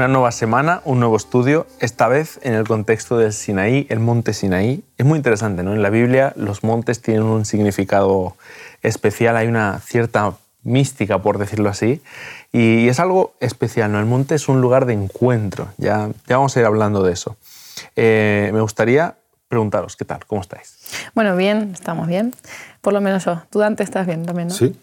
Una nueva semana, un nuevo estudio, esta vez en el contexto del Sinaí, el monte Sinaí. Es muy interesante, ¿no? En la Biblia los montes tienen un significado especial, hay una cierta mística, por decirlo así, y es algo especial, ¿no? El monte es un lugar de encuentro, ya, ya vamos a ir hablando de eso. Eh, me gustaría preguntaros, ¿qué tal? ¿Cómo estáis? Bueno, bien, estamos bien. Por lo menos yo. Tú, Dante, estás bien también, ¿no? Sí,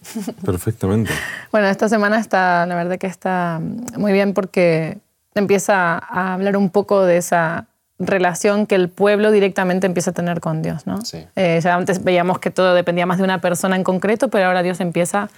perfectamente. bueno, esta semana está, la verdad que está muy bien porque empieza a hablar un poco de esa relación que el pueblo directamente empieza a tener con Dios, ¿no? Sí. Eh, ya antes veíamos que todo dependía más de una persona en concreto, pero ahora Dios empieza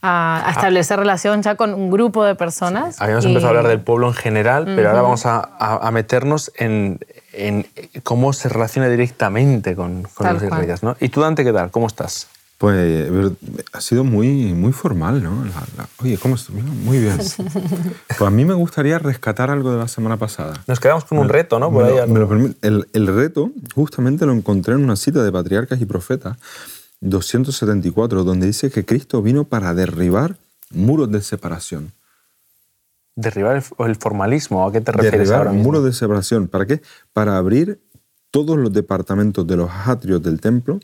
a, a establecer relación ya con un grupo de personas. Habíamos y- empezado a hablar del pueblo en general, pero ahora vamos a, a- a meternos en, en cómo se relaciona directamente con, con los israelitas, ¿no? ¿Y tú, Dante, qué tal? ¿Cómo estás? Pues ha sido muy, muy formal, ¿no? La- la- oye, ¿cómo estás? Muy bien. Pues a mí me gustaría rescatar algo de la semana pasada. Nos quedamos con un reto, ¿no? Por ahí lo- lo el, el reto justamente lo encontré en una cita de Patriarcas y Profetas 274, donde dice que Cristo vino para derribar muros de separación. Derribar el, el formalismo, ¿a qué te refieres derribar ahora mismo? muros de separación. ¿Para qué? Para abrir todos los departamentos de los atrios del templo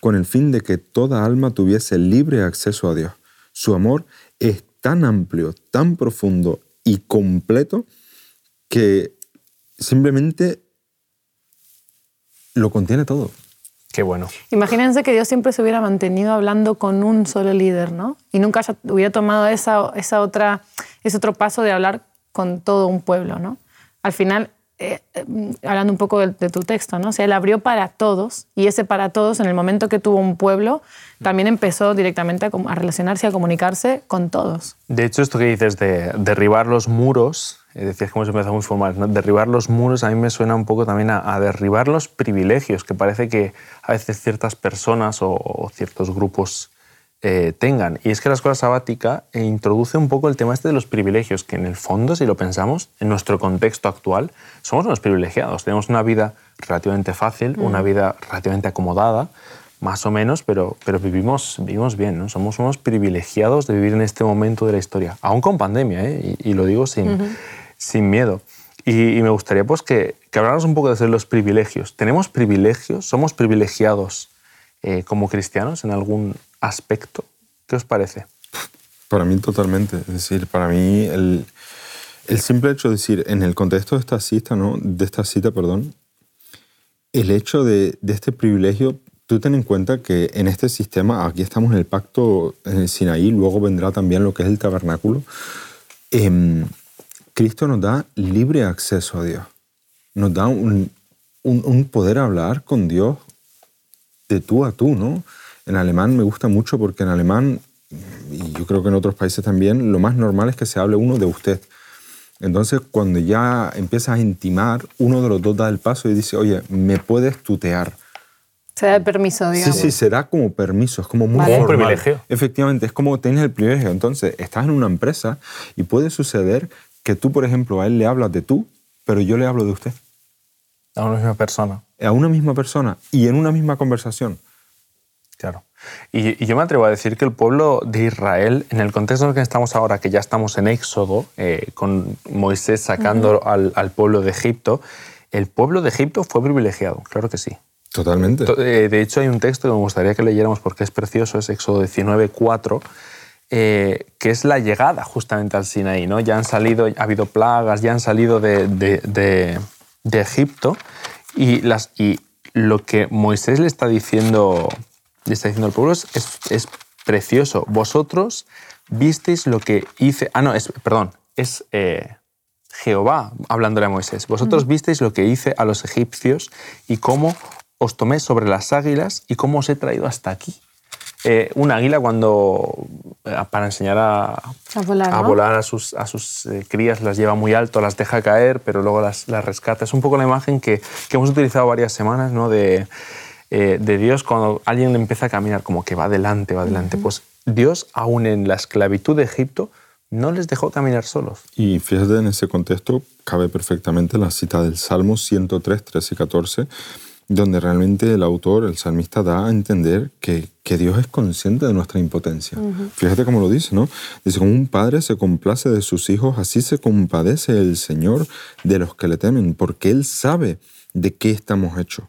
con el fin de que toda alma tuviese libre acceso a Dios. Su amor es tan amplio, tan profundo y completo que simplemente lo contiene todo. Qué bueno. Imagínense que Dios siempre se hubiera mantenido hablando con un solo líder, ¿no? Y nunca hubiera tomado esa, esa otra, ese otro paso de hablar con todo un pueblo, ¿no? Al final, eh, eh, hablando un poco de, de tu texto, ¿no? O sea, él abrió para todos y ese para todos, en el momento que tuvo un pueblo, también empezó directamente a, a relacionarse, a comunicarse con todos. De hecho, esto que dices de derribar los muros, eh, decías que hemos empezado muy formal, ¿no? derribar los muros a mí me suena un poco también a, a derribar los privilegios que parece que a veces ciertas personas o, o ciertos grupos eh, tengan. Y es que la escuela sabática eh, introduce un poco el tema este de los privilegios, que en el fondo, si lo pensamos, en nuestro contexto actual, somos unos privilegiados. Tenemos una vida relativamente fácil, una vida relativamente acomodada, más o menos, pero, pero vivimos, vivimos bien, ¿no? Somos unos privilegiados de vivir en este momento de la historia, aún con pandemia, ¿eh? y, y lo digo sin, sin miedo. Y, y me gustaría pues, que, que habláramos un poco de los privilegios. ¿Tenemos privilegios? ¿Somos privilegiados eh, como cristianos en algún aspecto? ¿Qué os parece? Para mí totalmente. Es decir, para mí el, el simple hecho de decir, en el contexto de esta cita, ¿no? de esta cita, perdón, el hecho de, de este privilegio, tú ten en cuenta que en este sistema, aquí estamos en el pacto en el Sinaí, luego vendrá también lo que es el tabernáculo, em, Cristo nos da libre acceso a Dios. Nos da un, un- un poder hablar con Dios de tú a tú, ¿no? En alemán me gusta mucho porque en alemán, y yo creo que en otros países también, lo más normal es que se hable uno de usted. Entonces, cuando ya empiezas a intimar, uno de los dos da el paso y dice, oye, ¿me puedes tutear? Se da el permiso, digamos. Sí, sí, se da como permiso, es como muy Vale. Como un formal. privilegio. Efectivamente, es como tienes el privilegio. Entonces, estás en una empresa y puede suceder que tú, por ejemplo, a él le hablas de tú, pero yo le hablo de usted. A una misma persona. A una misma persona y en una misma conversación. Y, y yo me atrevo a decir que el pueblo de Israel, en el contexto en el que estamos ahora, que ya estamos en Éxodo, eh, con Moisés sacando al, al pueblo de Egipto, el pueblo de Egipto fue privilegiado, claro que sí. Totalmente. To- eh, De hecho, hay un texto que me gustaría que leyéramos porque es precioso, es Éxodo 19, 4, eh, que es la llegada justamente al Sinaí. ¿no? Ya han salido, ha habido plagas, ya han salido de, de- de- de Egipto y, las, y lo que Moisés le está diciendo, le está diciendo al pueblo es, es- precioso. Vosotros visteis lo que hice... Ah, no, es, perdón, es... eh, Jehová hablándole a Moisés, vosotros visteis lo que hice a los egipcios y cómo os tomé sobre las águilas y cómo os he traído hasta aquí. Eh, un águila cuando, eh, para enseñar a, A volar, a ¿no? volar a sus, a sus eh, crías, las lleva muy alto, las deja caer, pero luego las, las rescata. Es un poco la imagen que, que hemos utilizado varias semanas ¿no? de, eh, de Dios cuando alguien empieza a caminar, como que va adelante, va adelante. Pues Dios, aún en la esclavitud de Egipto, no les dejó caminar solos. Y fíjate, en ese contexto cabe perfectamente la cita del Salmo 103, 13 y 14, donde realmente el autor, el salmista, da a entender que, que Dios es consciente de nuestra impotencia. Fíjate cómo lo dice, ¿no? Dice, como un padre se complace de sus hijos, así se compadece el Señor de los que le temen, porque Él sabe de qué estamos hechos.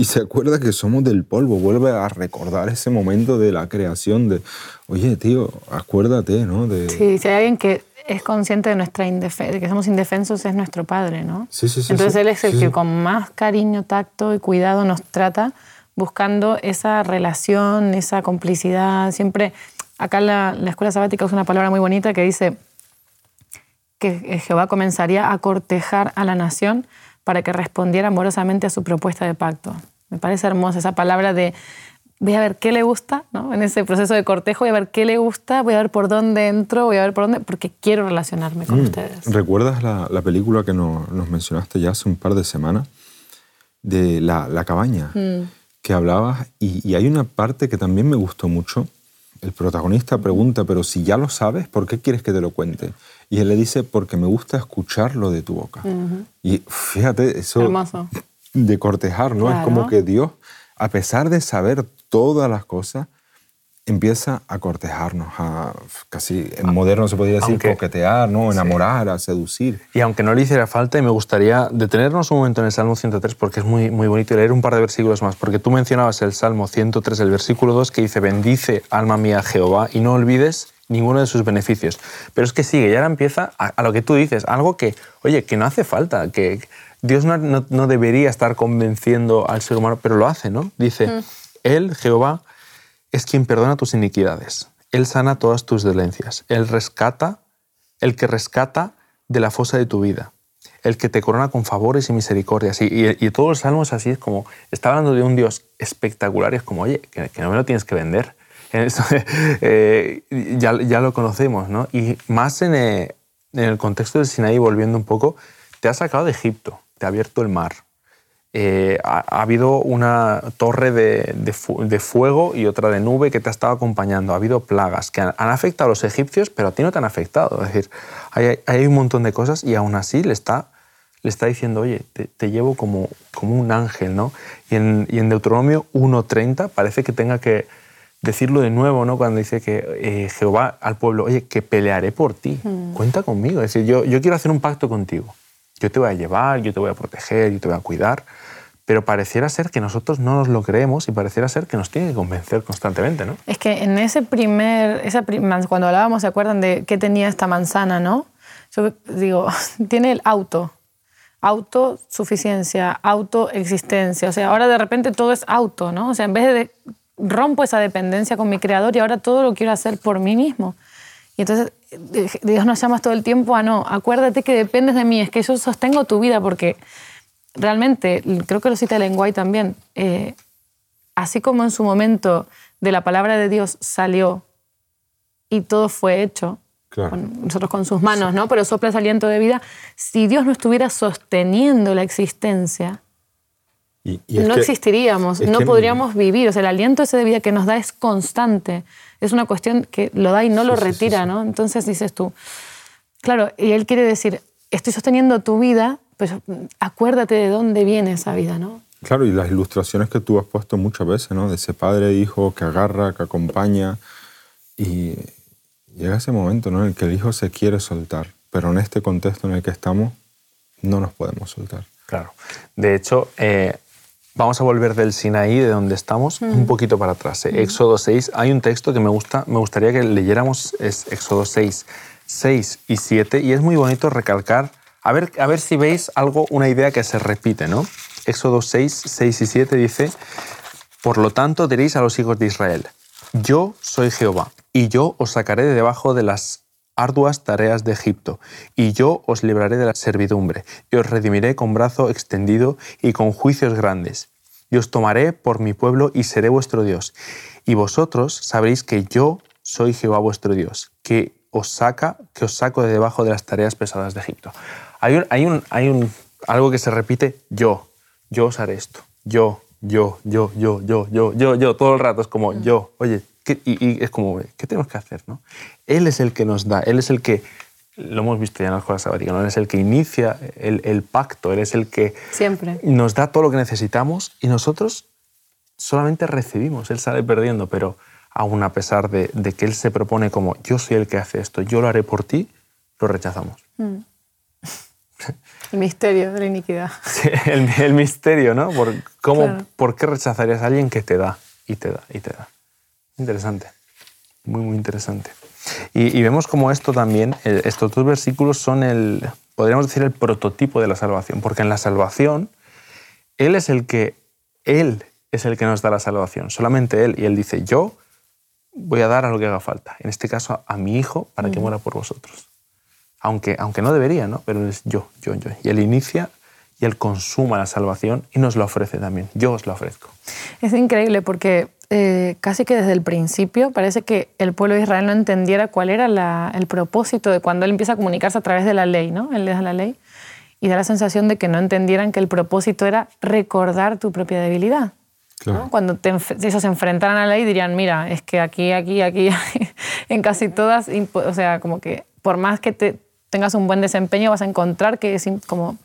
Y se acuerda que somos del polvo, vuelve a recordar ese momento de la creación, de, oye, tío, acuérdate, ¿no? De... Sí, si hay alguien que es consciente de nuestra de que somos indefensos, es nuestro padre, ¿no? Sí, sí, sí. Entonces sí. él es el Sí, que sí. con más cariño, tacto y cuidado nos trata, buscando esa relación, esa complicidad. Siempre, acá la, la escuela sabática usa una palabra muy bonita que dice que Jehová comenzaría a cortejar a la nación para que respondiera amorosamente a su propuesta de pacto. Me parece hermosa esa palabra de voy a ver qué le gusta, ¿no? En ese proceso de cortejo, voy a ver qué le gusta, voy a ver por dónde entro, voy a ver por dónde, porque quiero relacionarme con Mm. ustedes. ¿Recuerdas la, la película que nos, nos mencionaste ya hace un par de semanas? De La, la cabaña, Mm. que hablabas, y, y hay una parte que también me gustó mucho. El protagonista pregunta, pero si ya lo sabes, ¿por qué quieres que te lo cuente? Y él le dice, porque me gusta escucharlo de tu boca. Y fíjate, eso Hermoso. De cortejar, ¿no? Es como que Dios, a pesar de saber todas las cosas, empieza a cortejarnos, a casi en moderno se podría decir Aunque- coquetear, ¿no? enamorar, a seducir. Y aunque no le hiciera falta, y me gustaría detenernos un momento en el Salmo 103 porque es muy, muy bonito y leer un par de versículos más, porque tú mencionabas el Salmo 103, el versículo 2, que dice, bendice alma mía a Jehová y no olvides ninguno de sus beneficios. Pero es que sigue, y ahora empieza a, a lo que tú dices, algo que, oye, que no hace falta, que Dios no, no- no debería estar convenciendo al ser humano, pero lo hace, ¿no? Dice, Él, Jehová, es quien perdona tus iniquidades. Él sana todas tus dolencias. Él rescata, el que rescata de la fosa de tu vida. El que te corona con favores y misericordias. Y, y, y todos los salmos así es como, está hablando de un Dios espectacular y es como, oye, que, que no me lo tienes que vender. Eso, eh, ya, ya lo conocemos, ¿no? Y más en, eh, en el contexto del Sinaí, volviendo un poco, te ha sacado de Egipto, te ha abierto el mar, eh, ha, ha habido una torre de, de de fuego y otra de nube que te ha estado acompañando. Ha habido plagas que han, han afectado a los egipcios, pero a ti no te han afectado. Es decir, hay, hay un montón de cosas y aún así le está, le está diciendo, oye, te, te llevo como, como un ángel, ¿no? Y en, y en Deuteronomio 1.30 parece que tenga que decirlo de nuevo, ¿no? Cuando dice que eh, Jehová al pueblo, oye, que pelearé por ti, cuenta conmigo. Es decir, yo, yo quiero hacer un pacto contigo. Yo te voy a llevar, yo te voy a proteger, yo te voy a cuidar. Pero pareciera ser que nosotros no nos lo creemos y pareciera ser que nos tiene que convencer constantemente, ¿no? Es que en ese primer, esa cuando hablábamos, ¿se acuerdan de qué tenía esta manzana, no? Yo digo, tiene el auto, autosuficiencia, autoexistencia. O sea, ahora de repente todo es auto, ¿no? O sea, en vez de rompo esa dependencia con mi creador y ahora todo lo quiero hacer por mí mismo. Y entonces eh, Dios nos llama todo el tiempo a no, acuérdate que dependes de mí, es que yo sostengo tu vida porque realmente, creo que lo cita Ellen White también, eh, así como en su momento de la palabra de Dios salió y todo fue hecho, Claro. con- nosotros con sus manos, ¿no? Pero sopla ese aliento de vida, si Dios no estuviera sosteniendo la existencia, Y, y es no que- existiríamos, no que- podríamos vivir. O sea, el aliento ese de vida que nos da es constante. Es una cuestión que lo da y no lo Sí, sí, sí, retira. ¿no? Entonces dices tú, claro, y él quiere decir, estoy sosteniendo tu vida, pero acuérdate de dónde viene esa vida, ¿no? Claro, y las ilustraciones que tú has puesto muchas veces, ¿no? De ese padre e hijo que agarra, que acompaña. Y llega ese momento, ¿no? En el que el hijo se quiere soltar. Pero en este contexto en el que estamos, no nos podemos soltar. Claro. De hecho, eh, vamos a volver del Sinaí, de donde estamos, un poquito para atrás. eh. Éxodo 6, hay un texto que me, gusta, me gustaría que leyéramos, es Éxodo 6, 6 y 7, y es muy bonito recalcar, a ver, a ver si veis algo, una idea que se repite, ¿no? Éxodo 6, 6 y 7 dice, por lo tanto diréis a los hijos de Israel, yo soy Jehová, y yo os sacaré de debajo de las arduas tareas de Egipto, y yo os libraré de la servidumbre, y os redimiré con brazo extendido y con juicios grandes. Y os tomaré por mi pueblo y seré vuestro Dios. Y vosotros sabréis que yo soy Jehová vuestro Dios, que os saca, que os saco de debajo de las tareas pesadas de Egipto. Hay, un, hay, un, hay un, algo que se repite, yo, yo os haré esto, yo, yo, yo, yo, yo, yo, yo, yo, todo el rato es como yo, oye. Y, y es como, ¿qué tenemos que hacer? No? Él es el que nos da, Él es el que lo hemos visto ya en las cosas sabáticas, ¿no? Él es el que inicia el, el, pacto, Él es el que Siempre. nos da todo lo que necesitamos y nosotros solamente recibimos, Él sale perdiendo, pero aún a pesar de, de, que Él se propone como yo soy el que hace esto, yo lo haré por ti, lo rechazamos. Mm. El misterio de la iniquidad. Sí, el, el, misterio, ¿no? Por, cómo, claro. ¿Por qué rechazarías a alguien que te da y te da y te da? Interesante, muy, muy interesante. Y, y vemos como esto también, el, estos dos versículos son el, podríamos decir, el prototipo de la salvación, porque en la salvación Él es el que, Él es el que nos da la salvación, solamente Él. Y Él dice, yo voy a dar a lo que haga falta, en este caso a, a mi Hijo, para mm. que muera por vosotros. Aunque, aunque no debería, ¿no? Pero es yo, yo, yo. Y Él inicia y Él consuma la salvación y nos la ofrece también. Yo os la ofrezco. Es increíble porque eh, casi que desde el principio parece que el pueblo de Israel no entendiera cuál era la, el propósito de cuando Él empieza a comunicarse a través de la ley, ¿no? Él les da la ley y da la sensación de que no entendieran que el propósito era recordar tu propia debilidad. Claro. ¿no? Cuando te, ellos se enfrentaran a la ley dirían, mira, es que aquí, aquí, aquí, en casi todas, o sea, como que por más que te, tengas un buen desempeño vas a encontrar que es como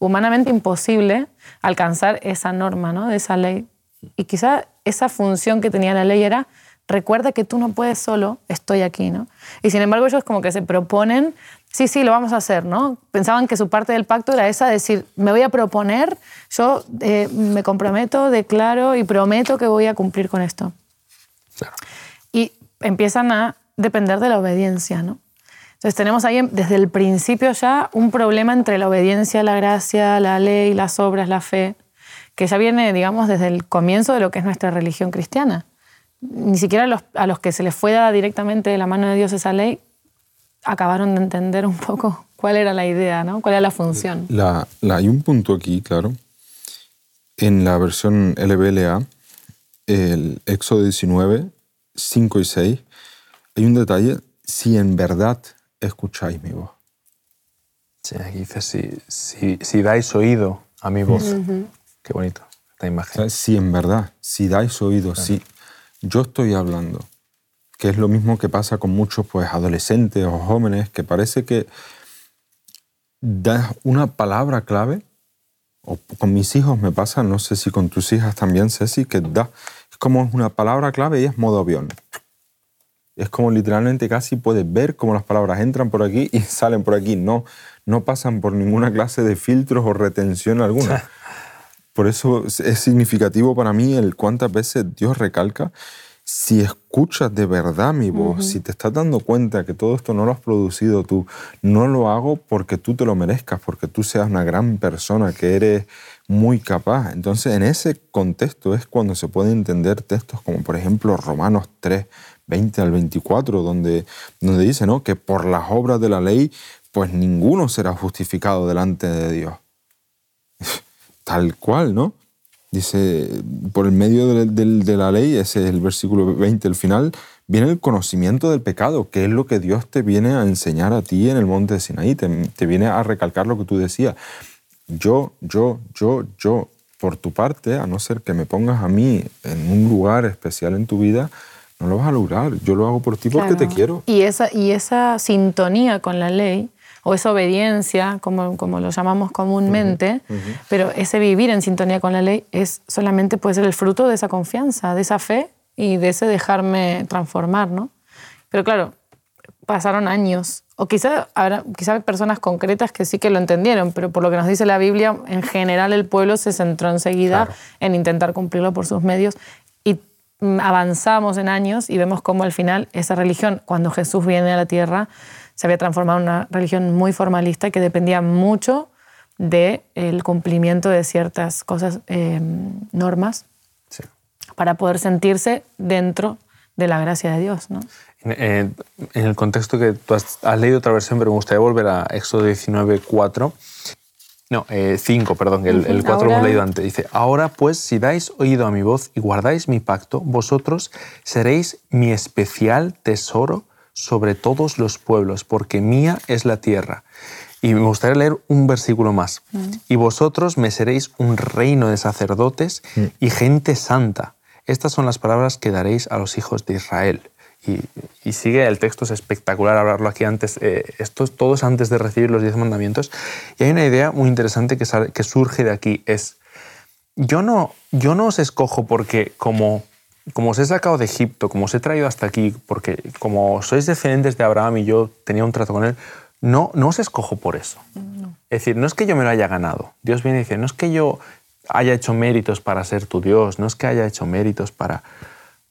humanamente imposible alcanzar esa norma, ¿no? de esa ley. Y quizá esa función que tenía la ley era, recuerda que tú no puedes solo, estoy aquí. ¿no? Y sin embargo ellos como que se proponen, sí, sí, lo vamos a hacer. ¿no? Pensaban que su parte del pacto era esa, decir, me voy a proponer, yo eh, me comprometo, declaro y prometo que voy a cumplir con esto. Claro. Y empiezan a depender de la obediencia. ¿no? Entonces tenemos ahí desde el principio ya un problema entre la obediencia, la gracia, la ley, las obras, la fe, que ya viene, digamos, desde el comienzo de lo que es nuestra religión cristiana. Ni siquiera los, a los que se les fue dada directamente de la mano de Dios esa ley acabaron de entender un poco cuál era la idea, ¿no? cuál era la función. La, la, hay un punto aquí, claro. En la versión LBLA, el Éxodo 19, 5 y 6, hay un detalle, si en verdad escucháis mi voz. Sí, aquí dice, si, si, si dais oído a mi voz. Uh -huh. Qué bonito esta imagen. O sea, si en verdad, si dais oído, claro. si yo estoy hablando, que es lo mismo que pasa con muchos pues, adolescentes o jóvenes, que parece que das una palabra clave, o con mis hijos me pasa, no sé si con tus hijas también, Ceci, que da, es como una palabra clave y es modo avión. Es como literalmente casi puedes ver cómo las palabras entran por aquí y salen por aquí. No, no pasan por ninguna clase de filtros o retención alguna. Por eso es significativo para mí el cuántas veces Dios recalca, si escuchas de verdad mi voz, uh -huh. si te estás dando cuenta que todo esto no lo has producido tú, no lo hago porque tú te lo merezcas, porque tú seas una gran persona, que eres muy capaz. Entonces, en ese contexto es cuando se pueden entender textos como, por ejemplo, Romanos 3, 20 al 24, donde, donde dice ¿no? que por las obras de la ley, pues ninguno será justificado delante de Dios. Tal cual, ¿no? Dice, por el medio de, de, la ley, ese es el versículo 20, el final, viene el conocimiento del pecado, que es lo que Dios te viene a enseñar a ti en el monte de Sinaí, te, te viene a recalcar lo que tú decías. Yo, yo, yo, yo, por tu parte, a no ser que me pongas a mí en un lugar especial en tu vida, no lo vas a lograr. Yo lo hago por ti porque claro. te quiero. Y esa, y esa sintonía con la ley, o esa obediencia, como, como lo llamamos comúnmente, uh -huh, uh -huh. pero ese vivir en sintonía con la ley es solamente puede ser el fruto de esa confianza, de esa fe y de ese dejarme transformar, ¿no? Pero claro, pasaron años. O quizá habrá quizá hay personas concretas que sí que lo entendieron, pero por lo que nos dice la Biblia, en general el pueblo se centró enseguida claro. en intentar cumplirlo por sus medios avanzamos en años y vemos cómo al final esa religión, cuando Jesús viene a la tierra, se había transformado en una religión muy formalista que dependía mucho del de cumplimiento de ciertas cosas, eh, normas, sí. para poder sentirse dentro de la gracia de Dios. ¿no? En, en, el contexto que tú has, has, leído otra versión, pero me gustaría volver a Éxodo 19, 4. No, 5, eh, perdón, el, el 4 lo hemos leído antes. Dice, ahora pues, si dais oído a mi voz y guardáis mi pacto, vosotros seréis mi especial tesoro sobre todos los pueblos, porque mía es la tierra. Y me gustaría leer un versículo más. Mm. Y vosotros me seréis un reino de sacerdotes mm. y gente santa. Estas son las palabras que daréis a los hijos de Israel. Y, sigue, el texto es espectacular hablarlo aquí antes, eh, esto es antes de recibir los diez mandamientos. Y hay una idea muy interesante que, que surge de aquí, es, yo no, yo no os escojo porque como, como os he sacado de Egipto, como os he traído hasta aquí, porque como sois descendientes de Abraham y yo tenía un trato con él, no, no os escojo por eso. Es decir, no es que yo me lo haya ganado. Dios viene y dice, no es que yo haya hecho méritos para ser tu Dios, no es que haya hecho méritos para...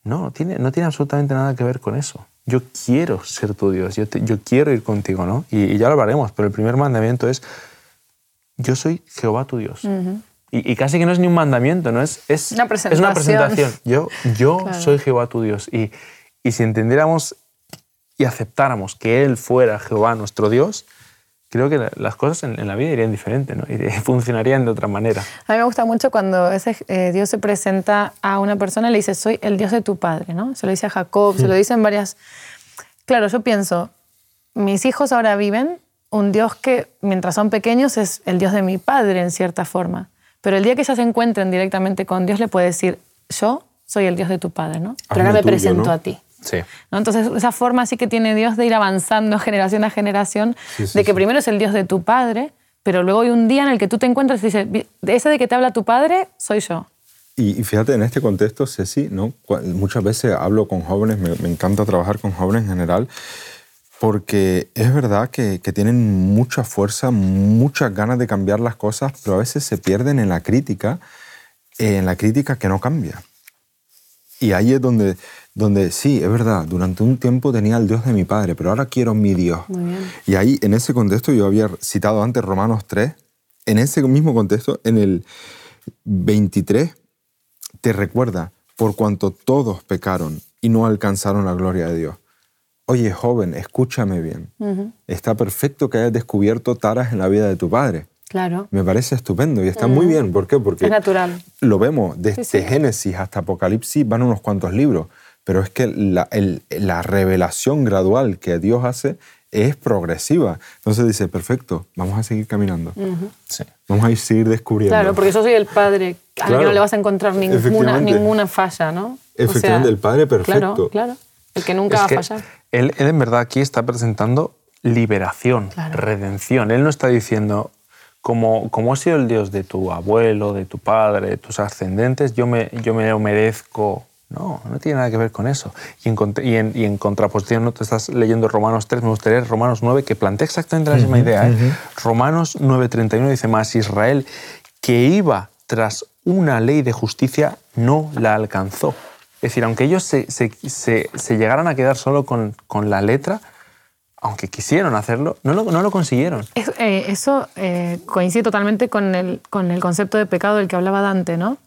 No, tiene, no tiene absolutamente nada que ver con eso. Yo quiero ser tu Dios, yo, yo quiero ir contigo, ¿no? Y, ya lo hablaremos, pero el primer mandamiento es, yo soy Jehová tu Dios. y, casi que no es ni un mandamiento, ¿no? Es, es, una, presentación. Es una presentación. Yo, yo soy Jehová tu Dios. Y, y si entendiéramos y aceptáramos que Él fuera Jehová nuestro Dios, creo que las cosas en, la vida irían diferente, ¿no? Y funcionarían de otra manera. A mí me gusta mucho cuando ese, eh, Dios se presenta a una persona y le dice, soy el Dios de tu padre, ¿no? Se lo dice a Jacob, se lo dicen varias... Claro, yo pienso, mis hijos ahora viven un Dios que mientras son pequeños es el Dios de mi padre en cierta forma. Pero el día que ellos se encuentren directamente con Dios le puede decir, yo soy el Dios de tu padre, ¿no? Pero ahora me presento a ti. Sí. ¿no? Entonces, esa forma sí que tiene Dios de ir avanzando generación a generación, de que primero es el Dios de tu padre, pero luego hay un día en el que tú te encuentras y dices, ese de que te habla tu padre, soy yo. Y, fíjate, en este contexto, Ceci, ¿no? muchas veces hablo con jóvenes, me, encanta trabajar con jóvenes en general, porque es verdad que, que, tienen mucha fuerza, muchas ganas de cambiar las cosas, pero a veces se pierden en la crítica, en la crítica que no cambia. Y ahí es donde donde sí, es verdad, durante un tiempo tenía el Dios de mi padre, pero ahora quiero mi Dios. Y ahí, en ese contexto, yo había citado antes Romanos 3, en ese mismo contexto, en el 23, te recuerda, por cuanto todos pecaron y no alcanzaron la gloria de Dios. Oye, joven, escúchame bien. Está perfecto que hayas descubierto taras en la vida de tu padre. Claro. Me parece estupendo y está muy bien. ¿Por qué? Porque es natural. lo vemos desde Génesis hasta Apocalipsis, van unos cuantos libros pero es que la, revelación gradual que Dios hace es progresiva. Entonces dice, perfecto, vamos a seguir caminando. Vamos a ir, seguir descubriendo. Claro, porque yo soy el Padre al que no le vas a encontrar ninguna, ninguna falla, ¿no? Efectivamente, el Padre perfecto. Claro, claro. El que nunca va a fallar. Él, él, en verdad aquí está presentando liberación, redención. Él no está diciendo, como, como he sido el Dios de tu abuelo, de tu padre, de tus ascendentes, yo me, yo me merezco no, no tiene nada que ver con eso. Y en, y en, contraposición, ¿no? te estás leyendo Romanos 3, me gustaría leer Romanos 9, que plantea exactamente la misma idea. ¿eh? Romanos 9:31 dice más, Israel, que iba tras una ley de justicia, no la alcanzó. Es decir, aunque ellos se, se, se, llegaran a quedar solo con, con, la letra, aunque quisieron hacerlo, no lo, no lo consiguieron. Eh, eso eh, coincide totalmente con el, con el concepto de pecado del que hablaba Dante, ¿no?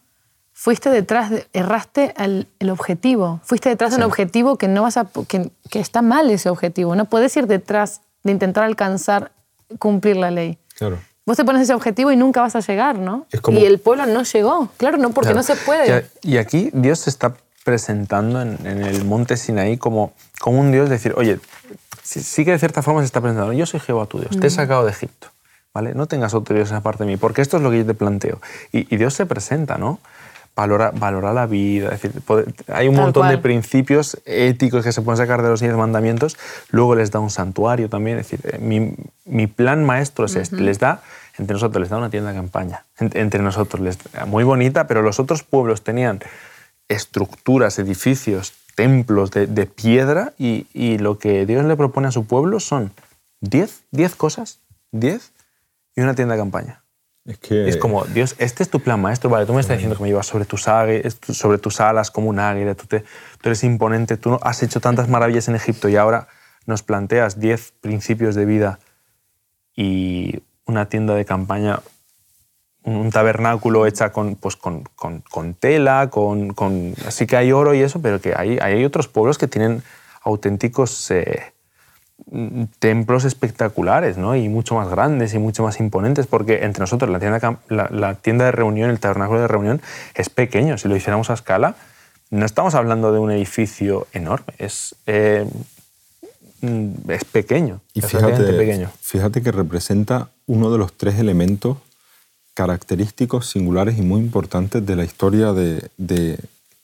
Fuiste detrás, de, erraste el, el, objetivo, fuiste detrás de un objetivo que, no vas a, que, que, está mal ese objetivo, no puedes ir detrás de intentar alcanzar, cumplir la ley. Claro. Vos te pones ese objetivo y nunca vas a llegar, ¿no? Y el pueblo no llegó, claro, no, porque no se puede. Y aquí Dios se está presentando en, en, el monte Sinaí como, como un Dios, decir, oye, sí, que de cierta forma se está presentando, yo soy Jehová tu Dios, te he sacado de Egipto, ¿vale? No tengas otro Dios aparte de mí, porque esto es lo que yo te planteo. Y, y Dios se presenta, ¿no? Valora, valora la vida. Es decir, hay un montón de principios éticos que se pueden sacar de los diez mandamientos. Luego les da un santuario también. Es decir, eh, mi, mi plan maestro es este. Les da, entre nosotros, les da una tienda de campaña. Entre nosotros, les, muy bonita, pero los otros pueblos tenían estructuras, edificios, templos de, de piedra y, y, lo que Dios le propone a su pueblo son diez, diez cosas, diez y una tienda de campaña. Es, que... es como, Dios, este es tu plan maestro, vale, tú me estás diciendo que me llevas sobre tus, sobre tus alas como un águila, tú, te, tú eres imponente, tú has hecho tantas maravillas en Egipto y ahora nos planteas 10 principios de vida y una tienda de campaña, un tabernáculo hecha con, pues con, con, con tela, con, con, así que hay oro y eso, pero que hay, hay otros pueblos que tienen auténticos... Eh, templos espectaculares ¿no? y mucho más grandes y mucho más imponentes, porque entre nosotros la tienda, la, tienda de reunión, el tabernáculo de reunión es pequeño. Si lo hiciéramos a escala, no estamos hablando de un edificio enorme, es, eh, mm, es pequeño. Y fíjate, pequeño. fíjate que representa uno de los tres elementos característicos, singulares y muy importantes de la historia de, de,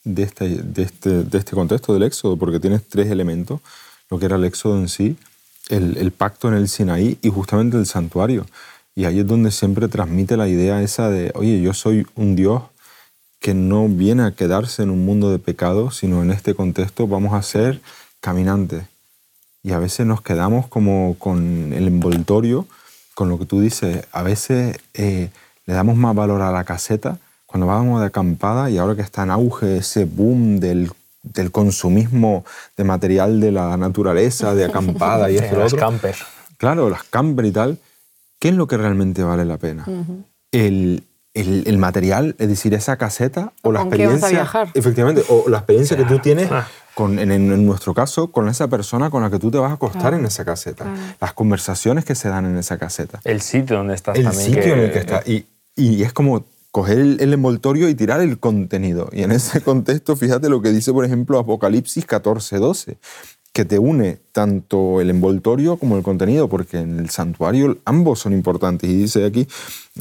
de este, de, este, de este contexto del éxodo, porque tienes tres elementos, lo que era el éxodo en sí, el, pacto en el Sinaí y justamente el santuario. Y ahí es donde siempre transmite la idea esa de, oye, yo soy un Dios que no viene a quedarse en un mundo de pecado, sino en este contexto vamos a ser caminantes. Y a veces nos quedamos como con el envoltorio, con lo que tú dices, a veces eh, le damos más valor a la caseta cuando vamos de acampada y ahora que está en auge ese boom del, del consumismo de material de la naturaleza, de acampada y esto y Las otro. camper. Claro, las camper y tal. ¿Qué es lo que realmente vale la pena? el, el- el material, es decir, esa caseta o la ¿Con qué vas a experiencia. viajar? Efectivamente, o la experiencia que tú tienes, Ah. con, en, en nuestro caso, con esa persona con la que tú te vas a acostar en esa caseta. Las conversaciones que se dan en esa caseta. El sitio donde estás El también. sitio en el que está. Y, y es como coger el, el envoltorio y tirar el contenido. Y en ese contexto, fíjate lo que dice, por ejemplo, Apocalipsis 14, 12, que te une tanto el envoltorio como el contenido, porque en el santuario ambos son importantes. Y dice aquí,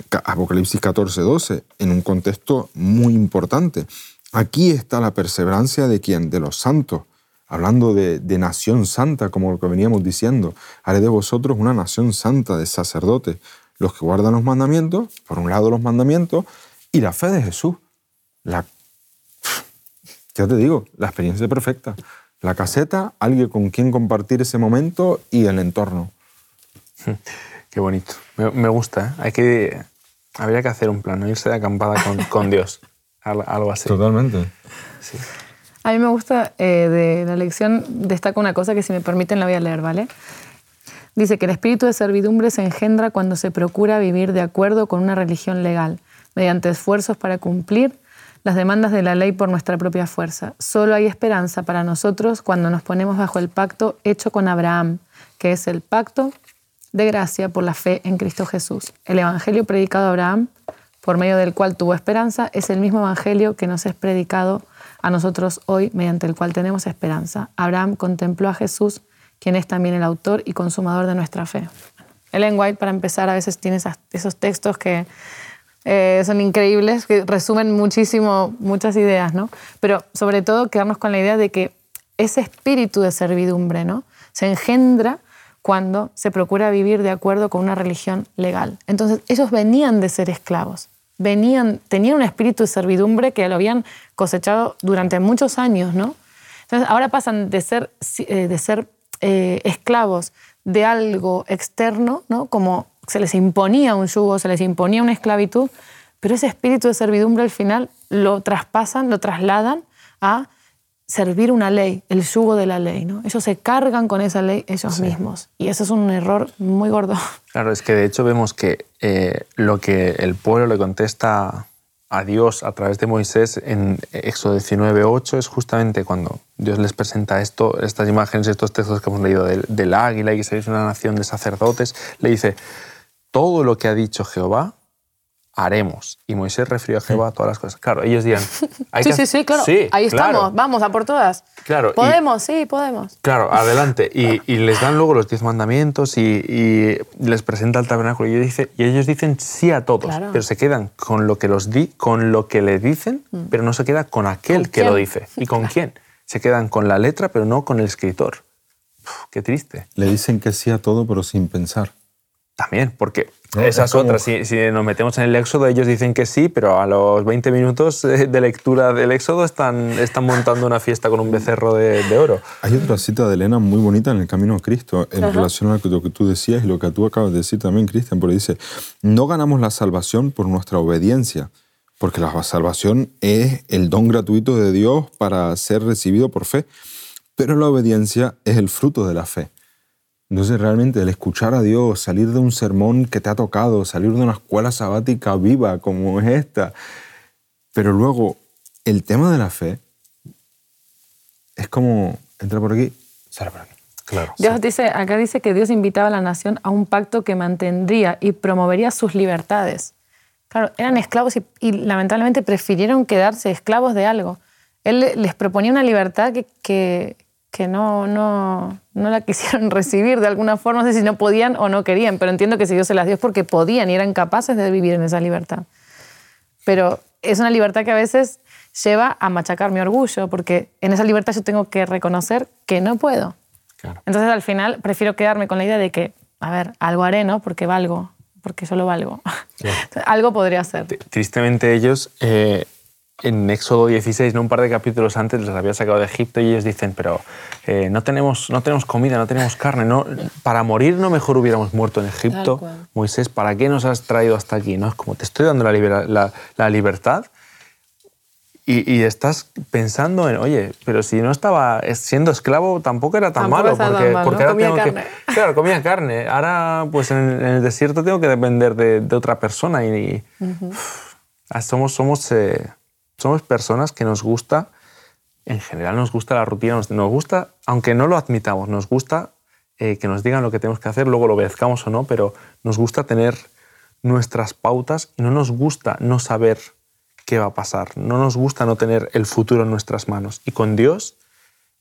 ca- Apocalipsis 14, 12, en un contexto muy importante. Aquí está la perseverancia de quién? De los santos. Hablando de, de nación santa, como lo que veníamos diciendo, haré de vosotros una nación santa de sacerdotes, los que guardan los mandamientos, por un lado los mandamientos, y la fe de Jesús. La, ya te digo, la experiencia perfecta. La caseta, alguien con quien compartir ese momento y el entorno. Qué bonito. Me, me gusta. ¿eh? Hay que, habría que hacer un plan, ¿no? irse de acampada con, con Dios. Al- Algo así. Totalmente. Sí. A mí me gusta eh, de la lección, destaca una cosa que si me permiten la voy a leer, ¿vale? Dice que el espíritu de servidumbre se engendra cuando se procura vivir de acuerdo con una religión legal, mediante esfuerzos para cumplir las demandas de la ley por nuestra propia fuerza. Solo hay esperanza para nosotros cuando nos ponemos bajo el pacto hecho con Abraham, que es el pacto de gracia por la fe en Cristo Jesús. El evangelio predicado a Abraham, por medio del cual tuvo esperanza, es el mismo evangelio que nos es predicado a nosotros hoy, mediante el cual tenemos esperanza. Abraham contempló a Jesús, quien es también el autor y consumador de nuestra fe. Ellen White, para empezar, a veces tiene esos textos que eh, son increíbles, que resumen muchísimo, muchas ideas, ¿no? Pero sobre todo quedarnos con la idea de que ese espíritu de servidumbre, ¿no? Se engendra cuando se procura vivir de acuerdo con una religión legal. Entonces, ellos venían de ser esclavos, venían, tenían un espíritu de servidumbre que lo habían cosechado durante muchos años, ¿no? Entonces, ahora pasan de ser, eh, de ser eh, esclavos de algo externo, ¿no? Como se les imponía un yugo, se les imponía una esclavitud, pero ese espíritu de servidumbre al final lo traspasan, lo trasladan a servir una ley, el yugo de la ley. ¿no? Ellos se cargan con esa ley ellos mismos. Y eso es un error muy gordo. Claro, es que de hecho vemos que eh, lo que el pueblo le contesta a Dios a través de Moisés en Éxodo 19.8 es justamente cuando Dios les presenta esto, estas imágenes, estos textos que hemos leído del, del águila y que seréis una nación de sacerdotes, le dice, todo lo que ha dicho Jehová haremos. Y Moisés refirió a Jehová a todas las cosas. Claro, ellos dirán... hay Sí, que sí, sí, claro. Sí, Ahí claro. estamos, vamos, a por todas. Claro, y- Podemos, sí, podemos. Claro, adelante. Y, y les dan luego los diez mandamientos y, y les presenta el tabernáculo y, ellos dice- y ellos dicen sí a todos, Claro. pero se quedan con lo que los di, con lo que le dicen, pero no se queda con aquel Mm. ¿Con que lo dice. ¿Y con quién? Se quedan con la letra, pero no con el escritor. Uf, qué triste. Le dicen que sí a todo, pero sin pensar. También, porque No, esa es como- otra. Si, si nos metemos en el Éxodo, ellos dicen que sí, pero a los 20 minutos de lectura del Éxodo están, están montando una fiesta con un becerro de, de oro. Hay otra cita de Elena muy bonita en el Camino a Cristo, en Ajá. relación a lo que tú decías y lo que tú acabas de decir también, Cristian, porque dice, no ganamos la salvación por nuestra obediencia, porque la salvación es el don gratuito de Dios para ser recibido por fe, pero la obediencia es el fruto de la fe. Entonces realmente el escuchar a Dios, salir de un sermón que te ha tocado, salir de una escuela sabática viva como es esta, pero luego el tema de la fe es como entra por aquí, sale por aquí. Claro. Dios dice, acá dice que Dios invitaba a la nación a un pacto que mantendría y promovería sus libertades. Claro, eran esclavos y, y lamentablemente prefirieron quedarse esclavos de algo. Él le- les proponía una libertad que, que, que no, no, no la quisieron recibir de alguna forma. No sé si no podían o no querían, pero entiendo que si Dios se las dio es porque podían y eran capaces de vivir en esa libertad. Pero es una libertad que a veces lleva a machacar mi orgullo, porque en esa libertad yo tengo que reconocer que no puedo. Entonces al final prefiero quedarme con la idea de que, a ver, algo haré, ¿no? Porque valgo, porque solo valgo. algo podría ser. Tristemente ellos, eh, en Éxodo 16, ¿no? un par de capítulos antes, les había sacado de Egipto y ellos dicen, pero eh, no, tenemos, no tenemos comida, no tenemos carne, no, para morir no mejor hubiéramos muerto en Egipto. Moisés, ¿para qué nos has traído hasta aquí? ¿no? Es como te estoy dando la, la libertad y, estás pensando en, oye, pero si no estaba siendo esclavo tampoco era tan malo, porque, porque ahora comía tengo carne. que... Claro, comía carne. Ahora, pues en, el desierto tengo que depender de, otra persona y... Ah, somos, somos, eh, somos personas que nos gusta, en general nos gusta la rutina, nos, gusta, aunque no lo admitamos, nos gusta eh, que nos digan lo que tenemos que hacer, luego lo obedezcamos o no, pero nos gusta tener nuestras pautas y no nos gusta no saber qué va a pasar. No nos gusta no tener el futuro en nuestras manos. Y con Dios,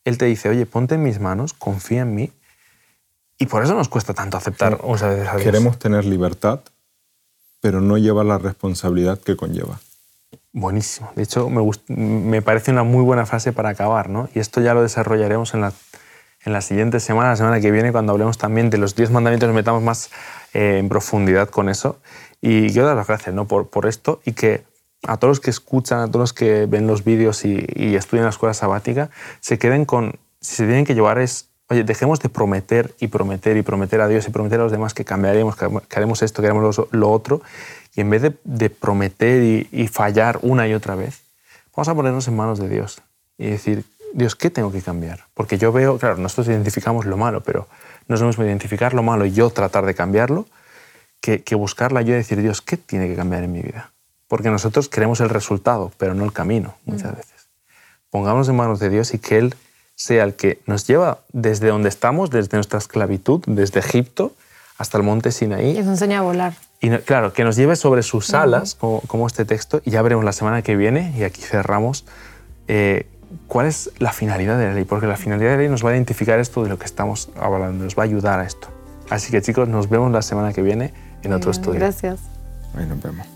Él te dice, oye, ponte en mis manos, confía en mí. Y por eso nos cuesta tanto aceptar a Dios. Queremos tener libertad, pero no lleva la responsabilidad que conlleva. Buenísimo. De hecho, me, me, parece una muy buena frase para acabar, ¿no? Y esto ya lo desarrollaremos en la, en la siguiente semana, la semana que viene, cuando hablemos también de los diez mandamientos, nos metamos más eh, en profundidad con eso. Y quiero dar las gracias ¿no? por, por esto y que a todos los que escuchan, a todos los que ven los vídeos y, estudian la escuela sabática, se queden con, si se tienen que llevar es, oye, dejemos de prometer y prometer y prometer a Dios y prometer a los demás que cambiaremos, que, haremos esto, que haremos lo, otro, y en vez de, prometer y, fallar una y otra vez, vamos a ponernos en manos de Dios y decir, Dios, ¿qué tengo que cambiar? Porque yo veo, claro, nosotros identificamos lo malo, pero no es lo mismo identificar lo malo y yo tratar de cambiarlo que, que buscarla yo y decir, Dios, ¿qué tiene que cambiar en mi vida? Porque nosotros queremos el resultado, pero no el camino, muchas mm. veces. Pongámonos en manos de Dios y que Él sea el que nos lleva desde donde estamos, desde nuestra esclavitud, desde Egipto hasta el monte Sinaí. Y nos enseña a volar. Y claro, que nos lleve sobre sus alas, como, este texto, y ya veremos la semana que viene, y aquí cerramos, eh, cuál es la finalidad de la ley, porque la finalidad de la ley nos va a identificar esto de lo que estamos hablando, nos va a ayudar a esto. Así que chicos, nos vemos la semana que viene en otro estudio. Gracias. Ahí nos vemos.